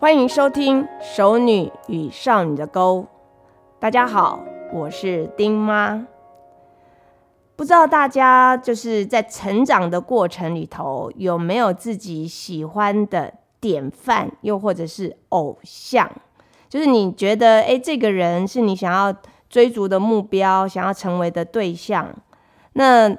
欢迎收听《熟女与少女的沟》。大家好，我是丁妈。不知道大家就是在成长的过程里头，有没有自己喜欢的典范，又或者是偶像？就是你觉得，哎，这个人是你想要追逐的目标，想要成为的对象。那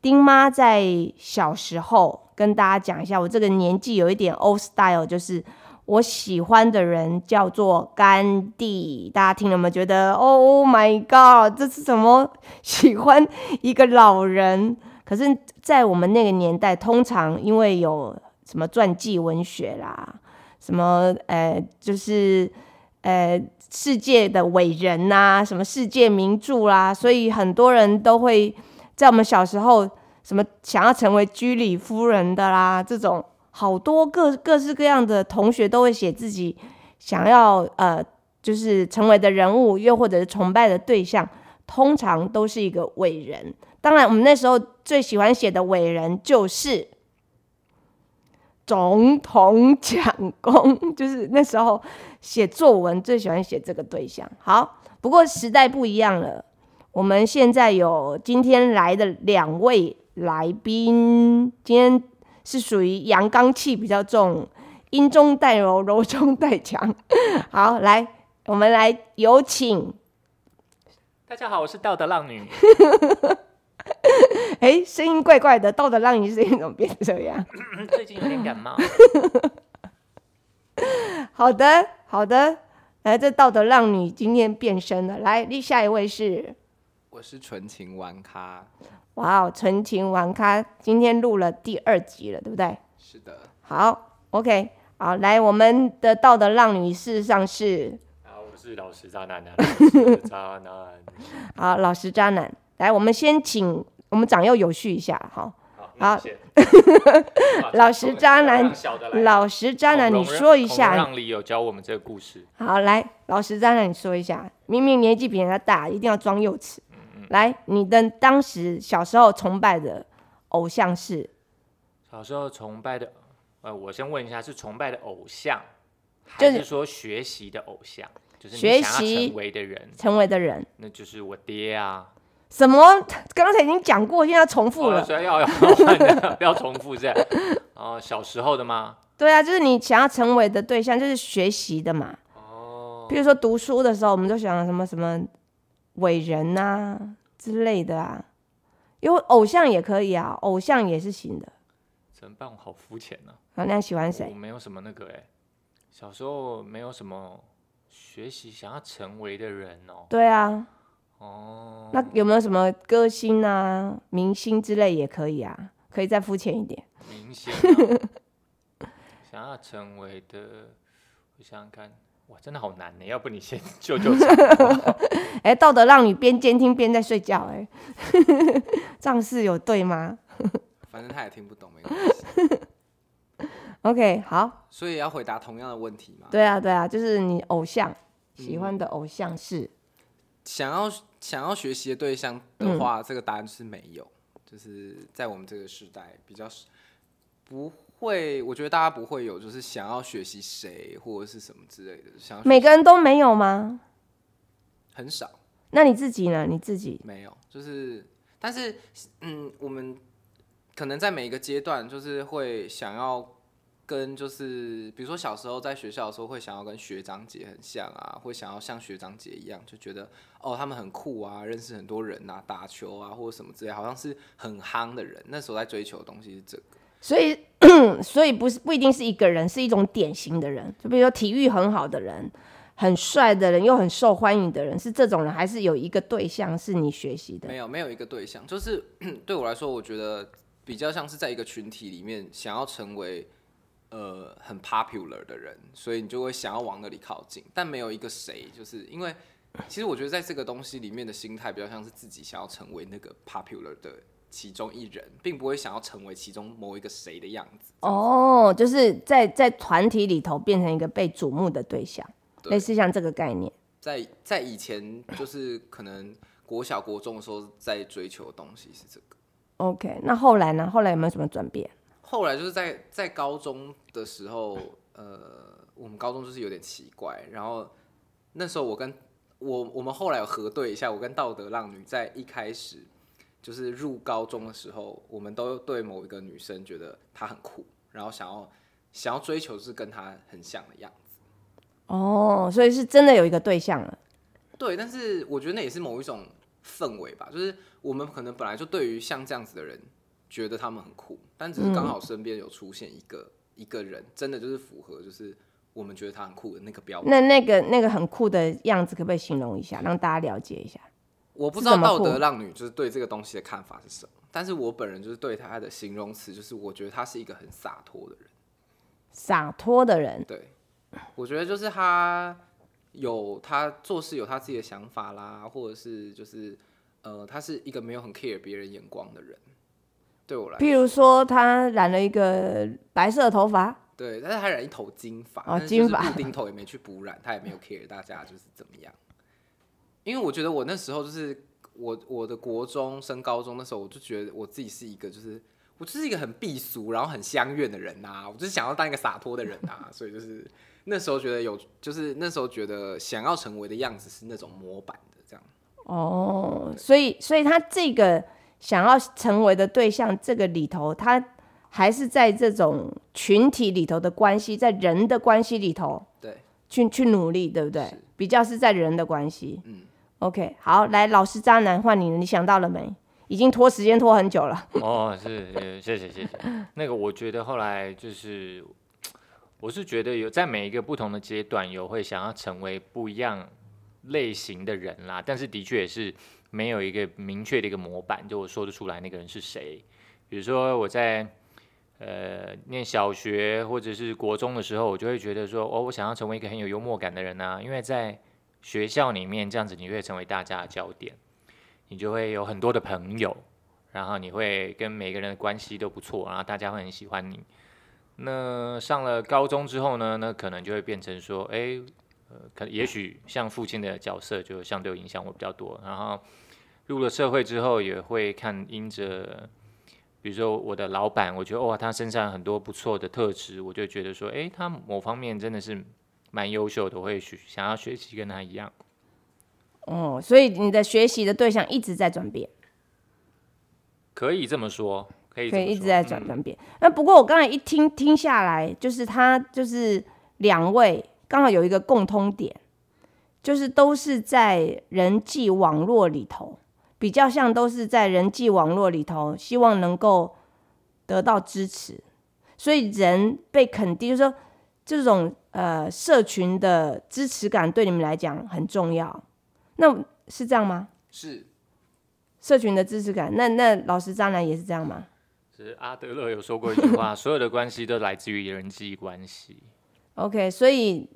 丁妈在小时候跟大家讲一下，我这个年纪有一点 old style，就是我喜欢的人叫做甘地。大家听了没？觉得 Oh my God，这是什么？喜欢一个老人？可是，在我们那个年代，通常因为有什么传记文学啦，什么呃，就是呃世界的伟人呐，什么世界名著啦，所以很多人都会在我们小时候，什么想要成为居里夫人的啦，这种好多各各式各样的同学都会写自己想要呃，就是成为的人物，又或者是崇拜的对象，通常都是一个伟人。当然，我们那时候最喜欢写的伟人就是总统蒋公，就是那时候写作文最喜欢写这个对象。好，不过时代不一样了，我们现在有今天来的两位来宾，今天是属于阳刚气比较重，阴中带柔，柔中带强。好，来，我们来有请。大家好，我是道德浪女。哎，声音怪怪的，道德浪女声音怎么变这样？最近有点感冒。好的，好的。来，这道德浪女今天变身了。来，下一位是，我是纯情玩咖。哇哦，纯情玩咖，今天录了第二集了，对不对？是的。好，OK，好，来，我们的道德浪女事实上是，啊，我是老实渣男的，老实渣男。好，老实渣男。来，我们先请我们长幼有序一下，好。好，老实渣男，老实渣男，你说一下。让里有教我们这个故事。好，来，老实渣男，你说一下。明明年纪比人家大，一定要装幼稚。来，你的当时小时候崇拜的偶像是？小时候崇拜的，呃，我先问一下，是崇拜的偶像，还是说学习的偶像？就是学习成为的人，成为的人，那就是我爹啊。什么？刚才已经讲过，现在重复了。所以要 要换的，不要重复这样。哦，小时候的吗？对啊，就是你想要成为的对象，就是学习的嘛。哦。比如说读书的时候，我们都想什么什么伟人呐之类的啊。因为偶像也可以啊，偶像也是行的。怎么办？我好肤浅呢。啊，那喜欢谁？我没有什么那个哎，小时候没有什么学习想要成为的人哦。对啊。哦，那有没有什么歌星啊、明星之类也可以啊？可以再肤浅一点。明星 想要成为的，我想想看，哇，真的好难呢。要不你先救救场？哎，道德让你边监听边在睡觉，哎，仗势有对吗？反正他也听不懂，没关系。OK，好。所以要回答同样的问题吗？对啊，对啊，就是你偶像喜欢的偶像是。想要想要学习的对象的话，这个答案是没有，就是在我们这个时代比较不会，我觉得大家不会有，就是想要学习谁或者是什么之类的。想每个人都没有吗？很少。那你自己呢？你自己没有，就是但是嗯，我们可能在每一个阶段，就是会想要。跟就是，比如说小时候在学校的时候，会想要跟学长姐很像啊，会想要像学长姐一样，就觉得哦，他们很酷啊，认识很多人啊，打球啊或者什么之类，好像是很夯的人。那时候在追求的东西是这个，所以 所以不是不一定是一个人，是一种典型的人。就比如说体育很好的人，很帅的人，又很受欢迎的人，是这种人，还是有一个对象是你学习的？没有，没有一个对象，就是 对我来说，我觉得比较像是在一个群体里面想要成为。呃，很 popular 的人，所以你就会想要往那里靠近，但没有一个谁，就是因为其实我觉得在这个东西里面的心态比较像是自己想要成为那个 popular 的其中一人，并不会想要成为其中某一个谁的样子。哦，就是在在团体里头变成一个被瞩目的对象，类似像这个概念。在在以前，就是可能国小国中的时候在追求的东西是这个。OK，那后来呢？后来有没有什么转变？后来就是在在高中的时候，呃，我们高中就是有点奇怪，然后那时候我跟我我们后来有核对一下，我跟道德浪女在一开始就是入高中的时候，我们都对某一个女生觉得她很酷，然后想要想要追求是跟她很像的样子。哦，所以是真的有一个对象了。对，但是我觉得那也是某一种氛围吧，就是我们可能本来就对于像这样子的人觉得他们很酷，但只是刚好身边有出现一个、一个人，真的就是符合就是我们觉得他很酷的那个标准。那那个那个很酷的样子，可不可以形容一下，让大家了解一下？我不知道道德浪女就是对这个东西的看法是什么，但是我本人就是对她的形容词，就是我觉得她是一个很洒脱的人。洒脱的人，对，我觉得就是她有她做事有她自己的想法啦，或者是就是呃，她是一个没有很 care 别人眼光的人。对我来譬如说她染了一个白色的头发，对，但是她染一头金发，哦金发丁头也没去补染，她也没有 care 大家就是怎么样。因为我觉得我那时候就是我我的国中升高中那时候，我就觉得我自己是一个就是我就是一个很避俗，然后很相怨的人呐、我就是想要当一个洒脱的人呐、所以就是那时候觉得有，就是那时候觉得想要成为的样子是那种模板的这样。哦，所以所以他这个想要成为的对象，这个里头，他还是在这种群体里头的关系，在人的关系里头对，去去努力，对不对？比较是在人的关系。嗯，OK，好，来，老师渣男换你了，你想到了没？已经拖时间拖很久了。哦，是，谢谢谢谢。那个我觉得后来就是，我是觉得有在每一个不同的阶段有会想要成为不一样类型的人啦，但是的确也是没有一个明确的一个模板，就我说得出来那个人是谁。比如说我在呃念小学或者是国中的时候，我就会觉得说，哦，我想要成为一个很有幽默感的人啊，因为在学校里面这样子，你会成为大家的焦点。你就会有很多的朋友，然后你会跟每个人的关系都不错，然后大家会很喜欢你。那上了高中之后呢，那可能就会变成说，哎，呃，可也许像父亲的角色就相对影响我比较多。然后入了社会之后，也会看因着，比如说我的老板，我觉得哇，他身上很多不错的特质，我就觉得说，哎，他某方面真的是蛮优秀的，我会学想要学习跟他一样。哦，所以你的学习的对象一直在转变。可以这么说，可以可以一直在嗯转转变。那、不过我刚才一听听下来，就是他就是两位刚好有一个共通点，就是都是在人际网络里头，比较像都是在人际网络里头，希望能够得到支持，所以人被肯定，就是说这种呃社群的支持感对你们来讲很重要。那是这样吗？是社群的支持感，那那老师渣男也是这样吗？是阿德勒有说过一句话，所有的关系都来自于人际关系。OK，所以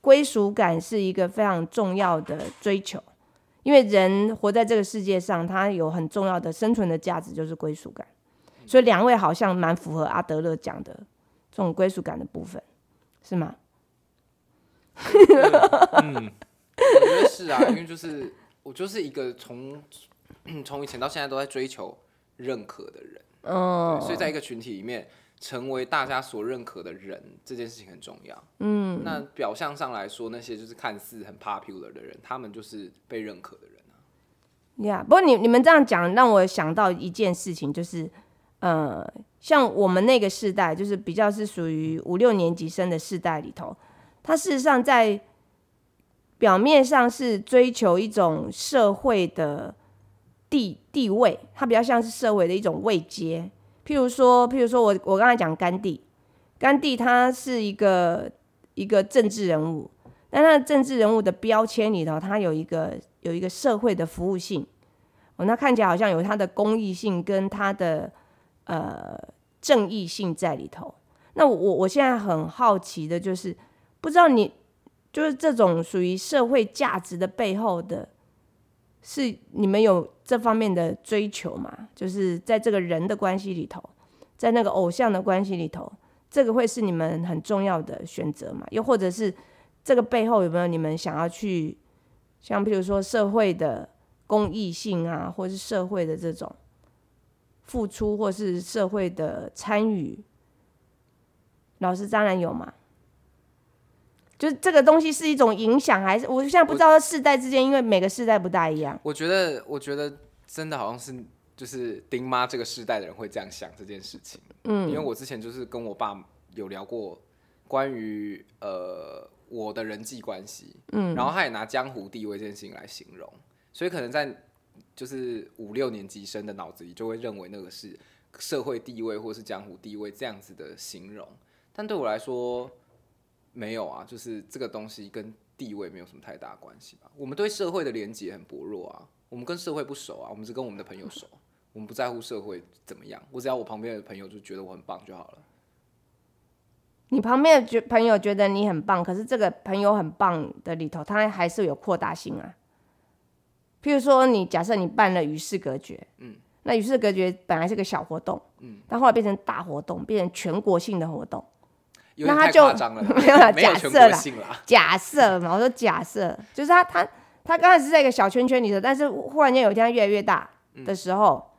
归属感是一个非常重要的追求，因为人活在这个世界上，他有很重要的生存的价值就是归属感。所以两位好像蛮符合阿德勒讲的这种归属感的部分，是吗？嗯，我觉得是啊，因为就是我就是一个从 从以前到现在都在追求认可的人，嗯对所以在一个群体里面成为大家所认可的人，这件事情很重要。嗯，那表象上来说，那些就是看似很 popular 的人，他们就是被认可的人啊。呀不过你你们这样讲，让我想到一件事情，就是呃，像我们那个世代，就是比较是属于五六年级生的世代里头，他事实上在表面上是追求一种社会的地地位，它比较像是社会的一种位阶。譬如说，譬如说我我刚才讲甘地，甘地他是一个一个政治人物，但他的政治人物的标签里头，他有一个有一个社会的服务性，哦，那看起来好像有他的公益性跟他的呃正义性在里头。那我我现在很好奇的就是，不知道你就是这种属于社会价值的背后的，是你们有这方面的追求吗？就是在这个人的关系里头，在那个偶像的关系里头，这个会是你们很重要的选择吗？又或者是这个背后有没有你们想要去，像比如说社会的公益性啊，或是社会的这种付出，或是社会的参与？老师当然有嘛。就是这个东西是一种影响，还是我现在不知道世代之间，因为每个世代不大一样。我觉得，我觉得真的好像是就是丁妈这个世代的人会这样想这件事情。嗯，因为我之前就是跟我爸有聊过关于呃我的人际关系，嗯，然后他也拿江湖地位这件事情来形容，所以可能在就是五六年级生的脑子里就会认为那个是社会地位或是江湖地位这样子的形容，但对我来说。没有啊，就是这个东西跟地位没有什么太大关系吧。我们对社会的连接很薄弱啊，我们跟社会不熟啊，我们只跟我们的朋友熟，我们不在乎社会怎么样。我只要我旁边的朋友就觉得我很棒就好了。你旁边的觉朋友觉得你很棒，可是这个朋友很棒的里头，他还是有扩大性啊。譬如说，你假设你办了与世隔绝，嗯，那与世隔绝本来是个小活动，嗯，但后来变成大活动，变成全国性的活动。那他就 没有了，假设了，假设嘛，我说假设，就是他他他刚开始是在一个小圈圈里头，但是忽然间有一天越来越大的时候，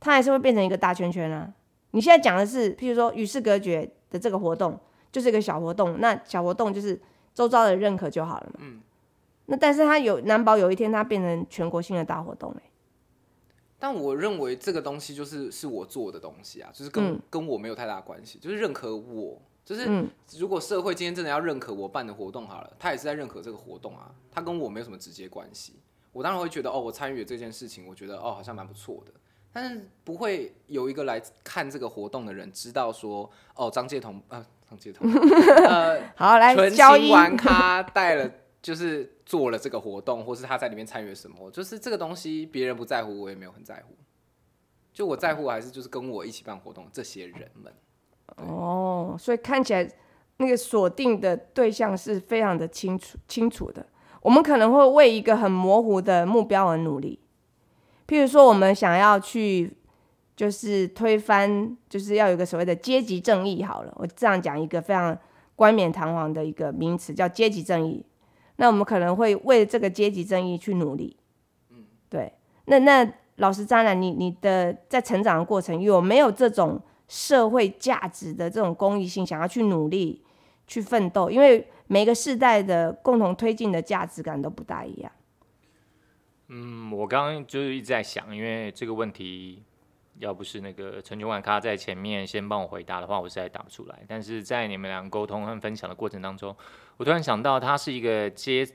他还是会变成一个大圈圈啊。你现在讲的是，譬如说与世隔绝的这个活动，就是一个小活动，那小活动就是周遭的认可就好了嘛。嗯。那但是他有难保有一天他变成全国性的大活动哎。但我认为这个东西就是是我做的东西啊，就是跟跟我没有太大关系，就是认可我。就是，如果社会今天真的要认可我办的活动好了，他也是在认可这个活动啊，他跟我没有什么直接关系。我当然会觉得，哦，我参与了这件事情，我觉得哦，好像蛮不错的。但是不会有一个来看这个活动的人知道说，哦，张介彤啊，张介彤，呃，好来纯情玩咖带了，就是做了这个活动，或是他在里面参与什么，就是这个东西别人不在乎，我也没有很在乎。就我在乎还是就是跟我一起办活动这些人们。哦，所以看起来那个锁定的对象是非常的清楚清楚的。我们可能会为一个很模糊的目标而努力，譬如说，我们想要去就是推翻，就是要有个所谓的阶级正义。好了，我这样讲一个非常冠冕堂皇的一个名词，叫阶级正义。那我们可能会为这个阶级正义去努力。嗯，对。那那老师张然，你你的在成长的过程有没有这种？社会价值的这种公益性，想要去努力、去奋斗，因为每个世代的共同推进的价值感都不大一样。嗯，我刚刚就是一直在想，因为这个问题要不是那个陈九万咖在前面先帮我回答的话，我实在答不出来。但是在你们俩沟通和分享的过程当中，我突然想到，它是一个阶，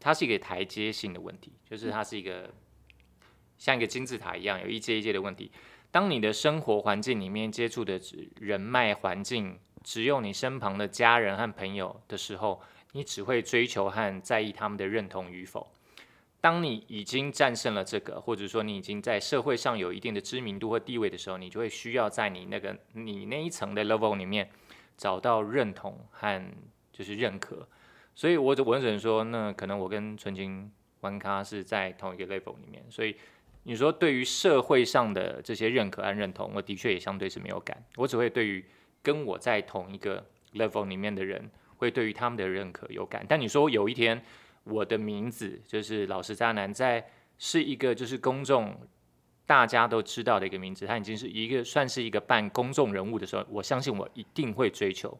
它是一个台阶性的问题，就是它是一个像一个金字塔一样，有一阶一阶的问题。当你的生活环境里面接触的人脉环境只有你身旁的家人和朋友的时候，你只会追求和在意他们的认同与否。当你已经战胜了这个，或者说你已经在社会上有一定的知名度或地位的时候，你就会需要在你那个你那一层的 level 里面找到认同和就是认可。所以，我我只能说，那可能我跟纯金玩咖是在同一个 level 里面，所以。你说对于社会上的这些认可和认同，我的确也相对是没有感。我只会对于跟我在同一个 level 里面的人，会对于他们的认可有感。但你说有一天我的名字就是老实渣男，在是一个就是公众大家都知道的一个名字，他已经是一个算是一个半公众人物的时候，我相信我一定会追求，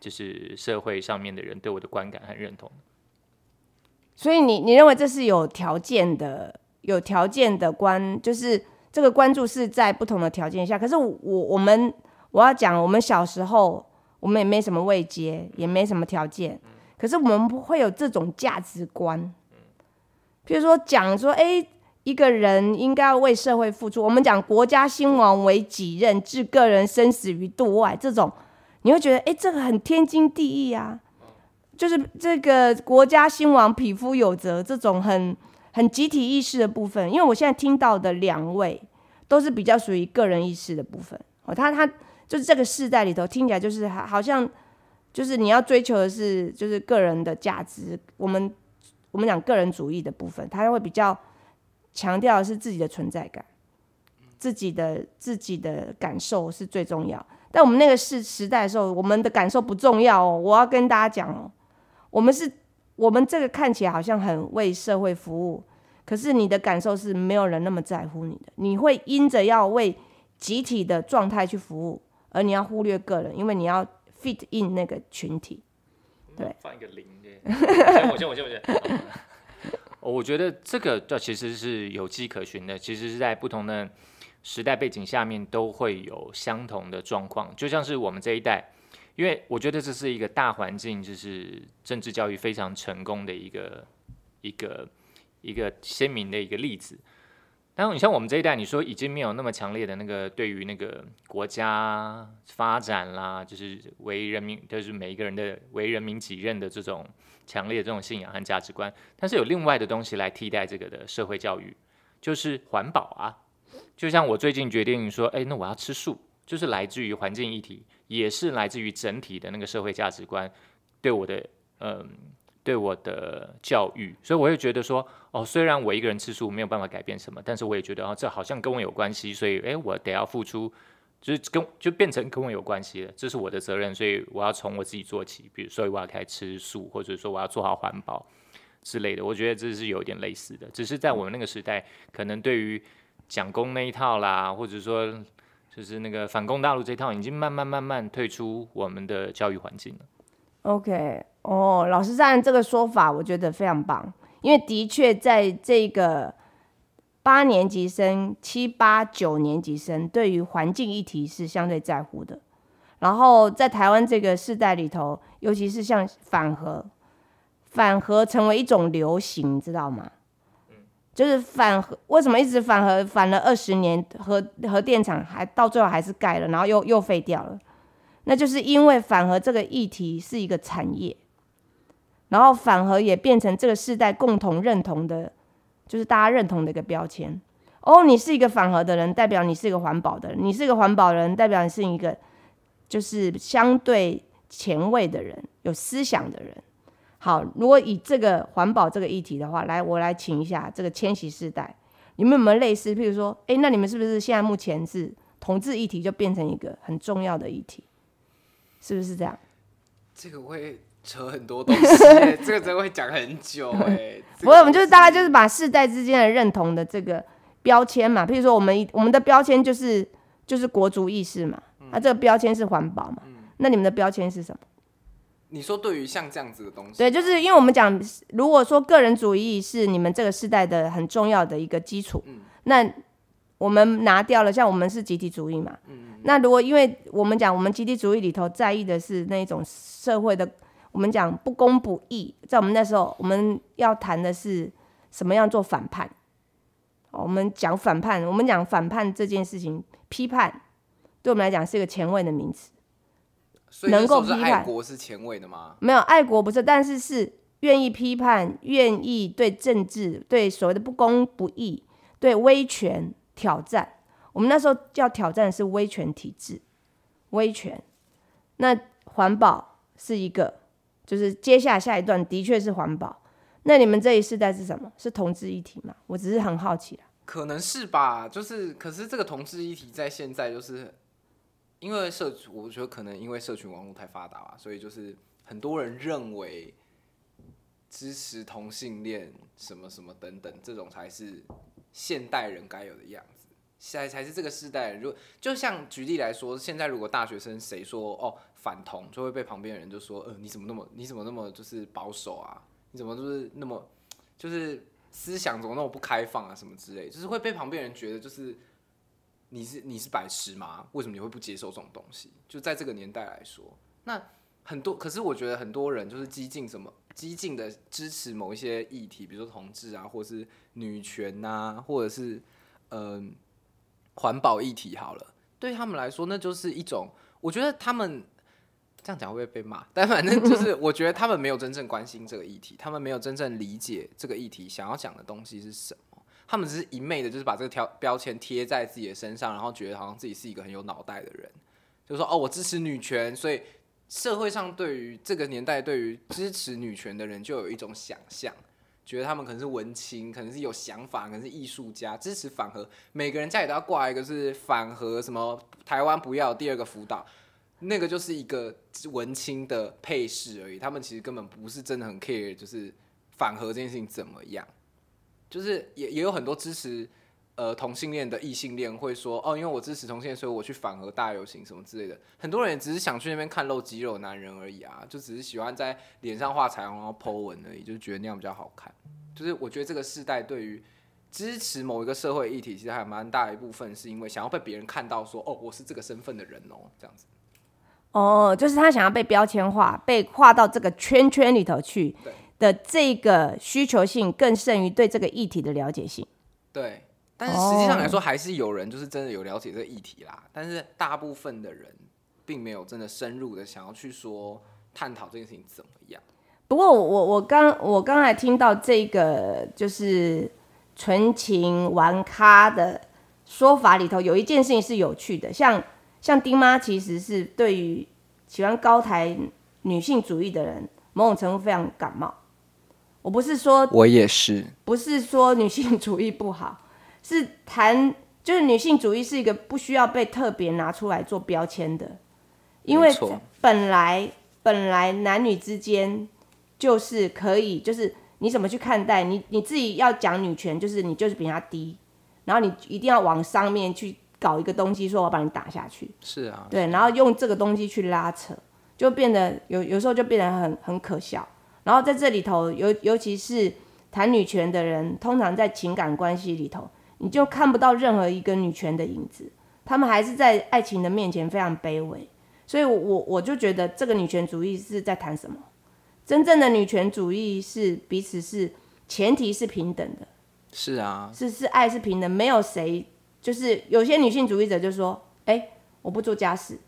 就是社会上面的人对我的观感很认同。所以你你认为这是有条件的？有条件的关，就是这个关注是在不同的条件下。可是我我们我要讲，我们小时候我们也没什么未接，也没什么条件。可是我们不会有这种价值观。比如说讲说，哎，一个人应该要为社会付出。我们讲国家兴亡为己任，置个人生死于度外，这种你会觉得，哎，这个很天经地义啊。就是这个国家兴亡，匹夫有责，这种很。很集体意识的部分，因为我现在听到的两位都是比较属于个人意识的部分。哦，他他就是这个世代里头听起来就是好像就是你要追求的是就是个人的价值。我们我们讲个人主义的部分，他会比较强调的是自己的存在感，自己的自己的感受是最重要。但我们那个是时代的时候，我们的感受不重要哦。我要跟大家讲哦，我们是我们这个看起来好像很为社会服务。可是你的感受是没有人那么在乎你的，你会因着要为集体的状态去服务，而你要忽略个人，因为你要 fit in 那个群体。对，放一个零的。我先我先我先。我觉得这个这其实是有迹可循的，其实是在不同的时代背景下面都会有相同的状况，就像是我们这一代，因为我觉得这是一个大环境，就是政治教育非常成功的一个一个一个鲜明的一个例子。然后你像我们这一代，你说已经没有那么强烈的那个对于那个国家发展啦，就是为人民，就是每一个人的为人民己任的这种强烈的这种信仰和价值观，但是有另外的东西来替代这个的社会教育，就是环保啊。就像我最近决定说，哎，那我要吃素，就是来自于环境议题，也是来自于整体的那个社会价值观对我的嗯。对我的教育，所以我会觉得说，哦，虽然我一个人吃素没有办法改变什么，但是我也觉得哦，这好像跟我有关系，所以诶，我得要付出，就是跟就变成跟我有关系了，这是我的责任，所以我要从我自己做起，比如所以我要开始吃素，或者说我要做好环保之类的，我觉得这是有一点类似的，只是在我们那个时代，可能对于蒋公那一套啦，或者说就是那个反攻大陆这套，已经慢慢慢慢退出我们的教育环境了。OK，哦，老师按这个说法，我觉得非常棒，因为的确在这个八年级生、七八九年级生对于环境议题是相对在乎的。然后在台湾这个世代里头，尤其是像反核，反核成为一种流行，你知道吗？就是反核，为什么一直反核反了二十年，核核电厂还到最后还是盖了，然后又又废掉了？那就是因为反核这个议题是一个产业，然后反核也变成这个世代共同认同的，就是大家认同的一个标签。哦，你是一个反核的人，代表你是一个环保的人；你是一个环保人，代表你是一个就是相对前卫的人，有思想的人。好，如果以这个环保这个议题的话，来，我来请一下这个千禧世代，你们有没有类似？譬如说，诶，那你们是不是现在目前是同志议题就变成一个很重要的议题？是不是这样？这个会扯很多东西耶，这个真的会讲很久哎。这 个不是，我们就是大概就是把世代之间的认同的这个标签嘛，譬如说我们我们的标签就是就是国族意识嘛，那、这个标签是环保嘛，那你们的标签是什么？你说对于像这样子的东西，对，就是因为我们讲，如果说个人主义是你们这个世代的很重要的一个基础，那我们拿掉了，像我们是集体主义嘛，那如果因为我们讲我们集体主义里头在意的是那种社会的，我们讲不公不义，在我们那时候我们要谈的是什么样做反叛，哦我们讲反叛，我们讲反叛这件事情，批判对我们来讲是一个前卫的名词。能够批判爱国是前卫的吗？没有爱国不是，但是是愿意批判，愿意对政治、对所谓的不公不义、对威权挑战。我们那时候要挑战的是威权体制，威权。那环保是一个，就是接下来下一段的确是环保。那你们这一世代是什么？是同志一体吗？我只是很好奇啦。可能是吧，就是可是这个同志一体在现在就是因为社，我觉得可能因为社群网络太发达吧，所以就是很多人认为支持同性恋什么什么等等，这种才是现代人该有的样，才才是这个时代。如果就像举例来说，现在如果大学生谁说哦反同，就会被旁边人就说，呃，你怎么那么你怎么那么就是保守啊？你怎么就是那么就是思想怎么那么不开放啊？什么之类，就是会被旁边人觉得就是你是你是白痴吗？为什么你会不接受这种东西？就在这个年代来说，那很多，可是我觉得很多人就是激进什么激进的支持某一些议题，比如说同志啊，或者是女权呐、或者是嗯环保议题好了，对他们来说，那就是一种，我觉得他们。这样讲会不会被骂？但反正就 是，我觉得他们没有真正关心这个议题，他们没有真正理解这个议题想要讲的东西是什么。他们只是一昧的，就是把这个条标签贴在自己的身上，然后觉得好像自己是一个很有脑袋的人，就是说哦，我支持女权，所以社会上对于这个年代对于支持女权的人就有一种想象，觉得他们可能是文青，可能是有想法，可能是艺术家，支持反核，每个人家里都要挂一个是反核什么台湾不要第二个福岛，那个就是一个文青的配饰而已，他们其实根本不是真的很 care，就是反核这件事情怎么样。就是也也有很多支持呃同性恋的异性恋会说哦，因为我支持同性恋，所以我去反核大游行什么之类的。很多人也只是想去那边看露肌肉男人而已啊，就只是喜欢在脸上画彩虹然后 Po 文而已，就觉得那样比较好看。就是我觉得这个世代对于支持某一个社会议题，其实还蛮大一部分是因为想要被别人看到说哦，我是这个身份的人哦，这样子。哦，就是他想要被标签化，被划到这个圈圈里头去对的这个需求性，更胜于对这个议题的了解性。对，但是实际上来说，还是有人就是真的有了解这个议题啦。但是大部分的人并没有真的深入的想要去说探讨这件事情怎么样。不过我我我刚我刚才听到这个就是纯情玩咖的说法里头，有一件事情是有趣的，像像丁妈其实是对于喜欢高台女性主义的人，某种程度非常感冒。我不是说我也是，不是说女性主义不好，是谈就是女性主义是一个不需要被特别拿出来做标签的，因为本来本来男女之间就是可以，就是你怎么去看待你你自己要讲女权，就是你就是比他低，然后你一定要往上面去搞一个东西，说我把你打下去，是啊，对，然后用这个东西去拉扯，就变得有有时候就变得很很可笑。然后在这里头，尤尤其是谈女权的人，通常在情感关系里头，你就看不到任何一个女权的影子，他们还是在爱情的面前非常卑微。所以我，我我就觉得这个女权主义是在谈什么？真正的女权主义是彼此是前提是平等的，是啊，是是爱是平等，没有谁就是有些女性主义者就说，哎、我不做家事，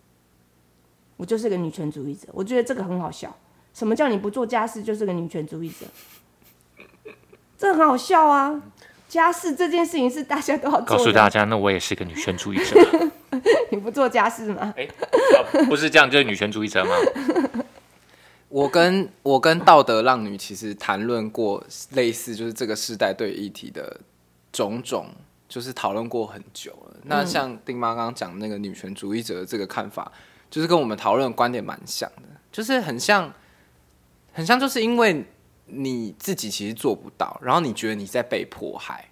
我就是个女权主义者。我觉得这个很好笑。什么叫你不做家事就是个女权主义者？这很好笑啊！家事这件事情是大家都要告做的，诉大家，那我也是个女权主义者。你不做家事吗？哎、啊不是这样就是女权主义者吗？我跟我跟道德浪女其实谈论过类似，就是这个时代对议题的种种，就是讨论过很久了。那像丁妈刚刚讲那个女权主义者的这个看法，就是跟我们讨论观点蛮像的，就是很像，很像，就是因为你自己其实做不到，然后你觉得你在被迫害。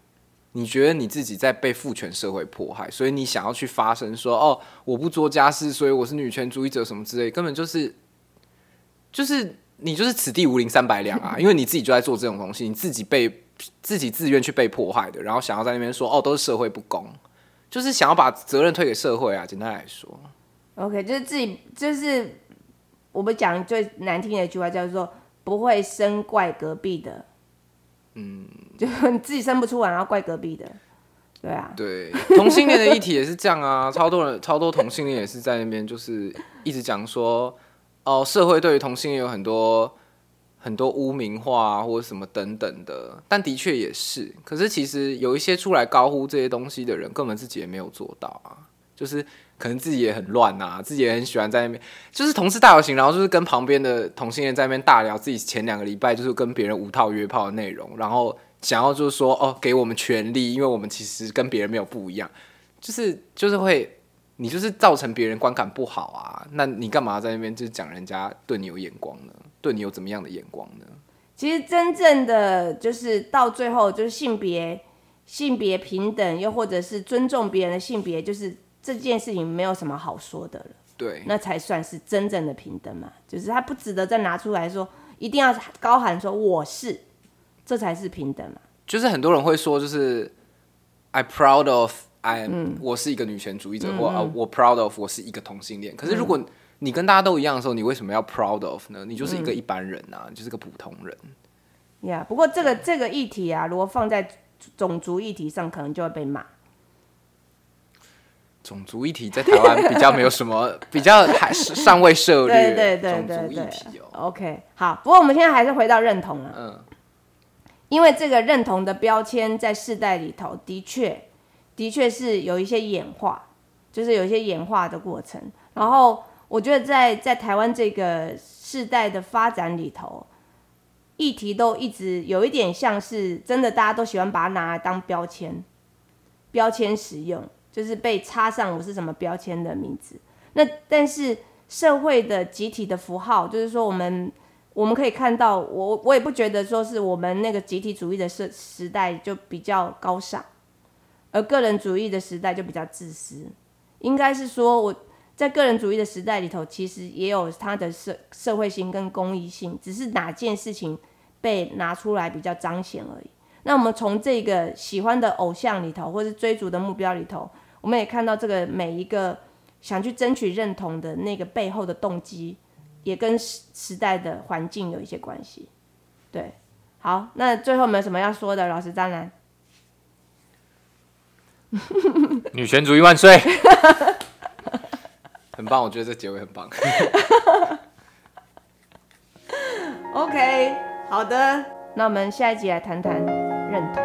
你觉得你自己在被父权社会迫害，所以你想要去发声说哦，我不做家事，所以我是女权主义者什么之类，根本就是就是你就是此地无银三百两啊，因为你自己就在做这种东西，你自己被自己自愿去被迫害的，然后想要在那边说哦都是社会不公，就是想要把责任推给社会啊。简单来说，OK，就是自己，就是我们讲最难听的一句话叫做“不会生怪隔壁的”，嗯，就你自己生不出来，然后怪隔壁的，对啊，对同性恋的议题也是这样啊，超多人超多同性恋也是在那边就是一直讲说哦，社会对于同性恋有很多。很多污名化啊，或者什么等等的，但的确也是。可是其实有一些出来高呼这些东西的人，根本自己也没有做到啊。就是可能自己也很乱呐、自己也很喜欢在那边，就是同事大游行，然后就是跟旁边的同性恋在那边大聊自己前两个礼拜就是跟别人无套约炮的内容，然后想要就是说哦，给我们权利，因为我们其实跟别人没有不一样，就是就是会。你就是造成别人观感不好啊，那你干嘛在那边就是讲人家对你有眼光呢？对你有怎么样的眼光呢？其实真正的就是到最后就是性别性别平等，又或者是尊重别人的性别，就是这件事情没有什么好说的了，对，那才算是真正的平等嘛。就是他不值得再拿出来说，一定要高喊说我是，这才是平等嘛。就是很多人会说，就是 I proud of I，、我是一个女权主义者，或啊我 proud of 我是一个同性恋。可是如果你跟大家都一样的时候，你为什么要 proud of 呢？你就是一个一般人啊，你就是个普通人。呀、不过这个这个议题啊，如果放在种族议题上，可能就会被骂。种族议题在台湾比较没有什么，比较还是尚未涉对猎对对对对题哦。OK，好，不过我们现在还是回到认同了。嗯，因为这个认同的标签在世代里头，的确，的确是有一些演化，就是有一些演化的过程。然后我觉得在在台湾这个世代的发展里头，议题都一直有一点像是真的，大家都喜欢把它拿来当标签，标签使用，就是被插上我是什么标签的名字。那但是社会的集体的符号，就是说我们我们可以看到，我我也不觉得说是我们那个集体主义的时时代就比较高尚，而个人主义的时代就比较自私。应该是说，我在个人主义的时代里头，其实也有它的社社会性跟公益性，只是哪件事情被拿出来比较彰显而已。那我们从这个喜欢的偶像里头，或是追逐的目标里头，我们也看到这个每一个想去争取认同的那个背后的动机，也跟时时代的环境有一些关系。对，好，那最后有没有什么要说的？老师张兰，女权主义万岁！很棒，我觉得这结尾很棒。OK，好的，那我们下一集来谈谈认同，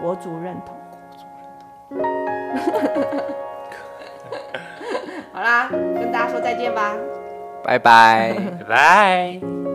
国族认同。好啦，跟大家说再见吧。拜拜。拜拜。